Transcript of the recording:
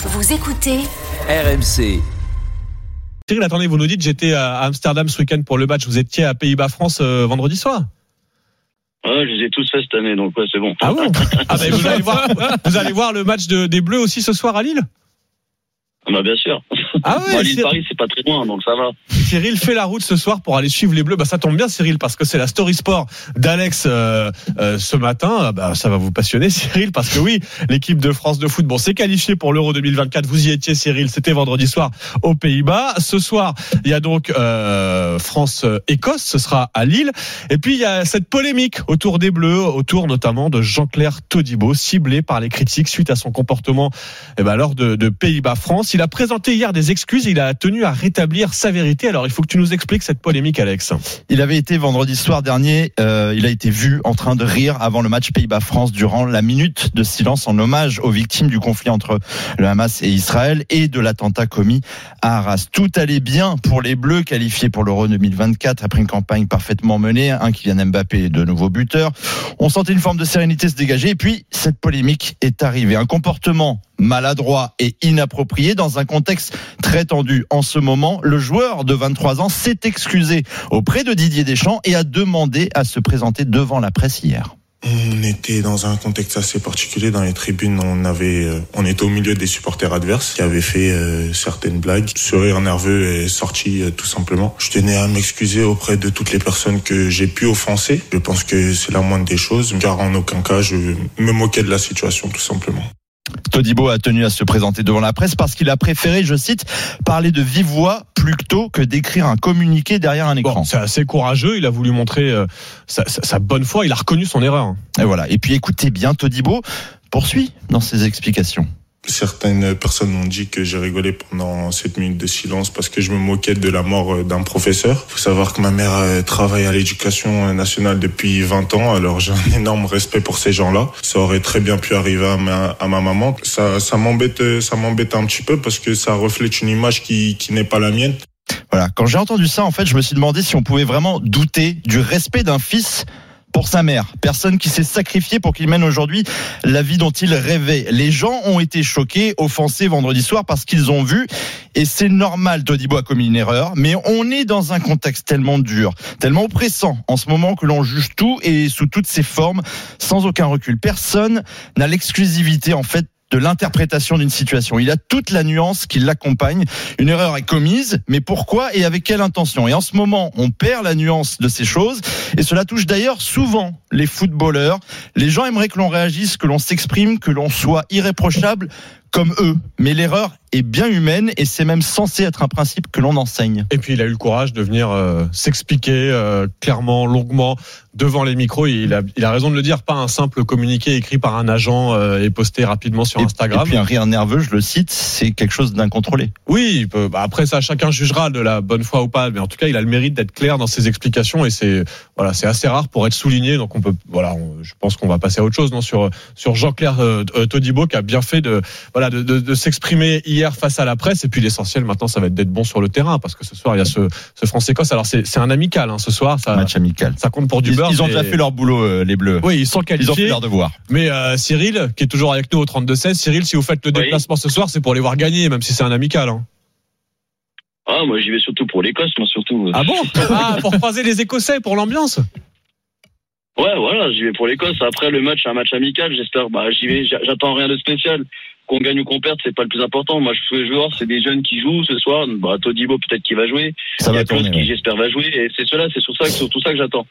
Vous écoutez RMC. Cyril, attendez, vous nous dites j'étais à Amsterdam ce week-end pour le match. Vous étiez à Pays-Bas-France euh, vendredi soir Ouais, je les ai tous fait cette année, donc ouais, c'est bon. Ah bon ah ben, vous, allez voir, vous allez voir le match de- des Bleus aussi ce soir à Lille bah bien sûr. Ah ouais, Paris, c'est pas très loin, donc ça va. Cyril fait la route ce soir pour aller suivre les Bleus. Bah ça tombe bien Cyril parce que c'est la story sport d'Alex euh, euh, ce matin. Ah Bah ça va vous passionner Cyril parce que oui, l'équipe de France de foot bon s'est qualifiée pour l'Euro 2024. Vous y étiez Cyril, c'était vendredi soir aux Pays-Bas. Ce soir, il y a donc euh, France Écosse, ce sera à Lille. Et puis il y a cette polémique autour des Bleus, autour notamment de Jean-Claire Todibo, ciblé par les critiques suite à son comportement eh ben, lors de, de Pays-Bas France. Il a présenté hier des excuses, il a tenu à rétablir sa vérité. Alors il faut que tu nous expliques cette polémique Alex. Il avait été vendredi soir dernier, euh, il a été vu en train de rire avant le match Pays-Bas-France durant la minute de silence en hommage aux victimes du conflit entre le Hamas et Israël et de l'attentat commis à Arras. Tout allait bien pour les Bleus qualifiés pour l'Euro 2024 après une campagne parfaitement menée, un Kylian Mbappé de nouveau buteur. On sentait une forme de sérénité se dégager et puis cette polémique est arrivée. Un comportement maladroit et inapproprié dans un contexte très tendu en ce moment. Le joueur de 23 ans s'est excusé auprès de Didier Deschamps et a demandé à se présenter devant la presse hier. On était dans un contexte assez particulier dans les tribunes. On avait, euh, on était au milieu des supporters adverses qui avaient fait euh, certaines blagues. Ce rire nerveux est sorti euh, tout simplement. Je tenais à m'excuser auprès de toutes les personnes que j'ai pu offenser. Je pense que c'est la moindre des choses, car en aucun cas je me moquais de la situation tout simplement. Todibo a tenu à se présenter devant la presse parce qu'il a préféré, je cite, parler de vive voix plutôt que d'écrire un communiqué derrière un écran. Bon, c'est assez courageux, il a voulu montrer euh, sa, sa- sa bonne foi, il a reconnu son erreur. Et voilà. Et puis écoutez bien, Todibo poursuit dans ses explications. Certaines personnes m'ont dit que j'ai rigolé pendant cette minute de silence parce que je me moquais de la mort d'un professeur. faut savoir que ma mère euh, travaille à l'éducation nationale depuis 20 ans, alors j'ai un énorme respect pour ces gens-là. Ça aurait très bien pu arriver à ma, à ma maman. Ça, ça m'embête, ça m'embête un petit peu parce que ça reflète une image qui, qui n'est pas la mienne. Voilà. Quand j'ai entendu ça, en fait, je me suis demandé si on pouvait vraiment douter du respect d'un fils pour sa mère, personne qui s'est sacrifiée pour qu'il mène aujourd'hui la vie dont il rêvait. Les gens ont été choqués, offensés vendredi soir parce qu'ils ont vu, et c'est normal, Todibo a commis une erreur, mais on est dans un contexte tellement dur, tellement oppressant en ce moment que l'on juge tout et sous toutes ses formes, sans aucun recul. Personne n'a l'exclusivité, en fait, de l'interprétation d'une situation. Il a toute la nuance qui l'accompagne. Une erreur est commise, mais pourquoi et avec quelle intention? Et en ce moment, on perd la nuance de ces choses, et cela touche d'ailleurs souvent les footballeurs. Les gens aimeraient que l'on réagisse, que l'on s'exprime, que l'on soit irréprochable comme eux. Mais l'erreur est bien humaine, et c'est même censé être un principe que l'on enseigne. Et puis il a eu le courage de venir euh, s'expliquer euh, clairement, longuement, devant les micros. Et il, a, il a raison de le dire, pas un simple communiqué écrit par un agent euh, et posté rapidement sur Et- Instagram. Et puis un rire nerveux, je le cite, c'est quelque chose d'incontrôlé. Oui, peut- bah, après ça, chacun jugera de la bonne foi ou pas, mais en tout cas, il a le mérite d'être clair dans ses explications et c'est voilà, c'est assez rare pour être souligné. Donc on peut, voilà, on- je pense qu'on va passer à autre chose, non sur sur Jean-Claire Todibo qui a bien fait de voilà de, de, de s'exprimer hier face à la presse. Et puis l'essentiel maintenant, ça va être d'être bon sur le terrain parce que ce soir il y a ce ce France Écosse. Alors c'est c'est un amical hein, ce soir, ça Match amical. ça compte pour du Ils, beurre. ils ont mais- déjà fait leur boulot, euh, les Bleus. oui, ils sont Ils ont fait qualifiés. leur devoir. Mais euh, Cyril, qui est toujours avec nous au 32-16, Cyril, si vous faites le Oui. déplacement ce soir, c'est pour les voir gagner, même si c'est un amical. Hein. Ah, moi, j'y vais surtout pour l'Écosse, moi, surtout. Ah bon? Ah, pour croiser les Écossais, pour l'ambiance? Ouais, voilà, j'y vais pour l'Écosse. Après, le match, c'est un match amical, j'espère. Bah, j'y vais, j'a- j'attends rien de spécial. Qu'on gagne ou qu'on perde, c'est pas le plus important. Moi, je veux voir, c'est des jeunes qui jouent ce soir. Bah, Todibo, peut-être qu'il va jouer. Ça Il y va a tourner. qui, ouais. j'espère, va jouer. Et c'est cela, c'est sur ça, surtout ça que j'attends.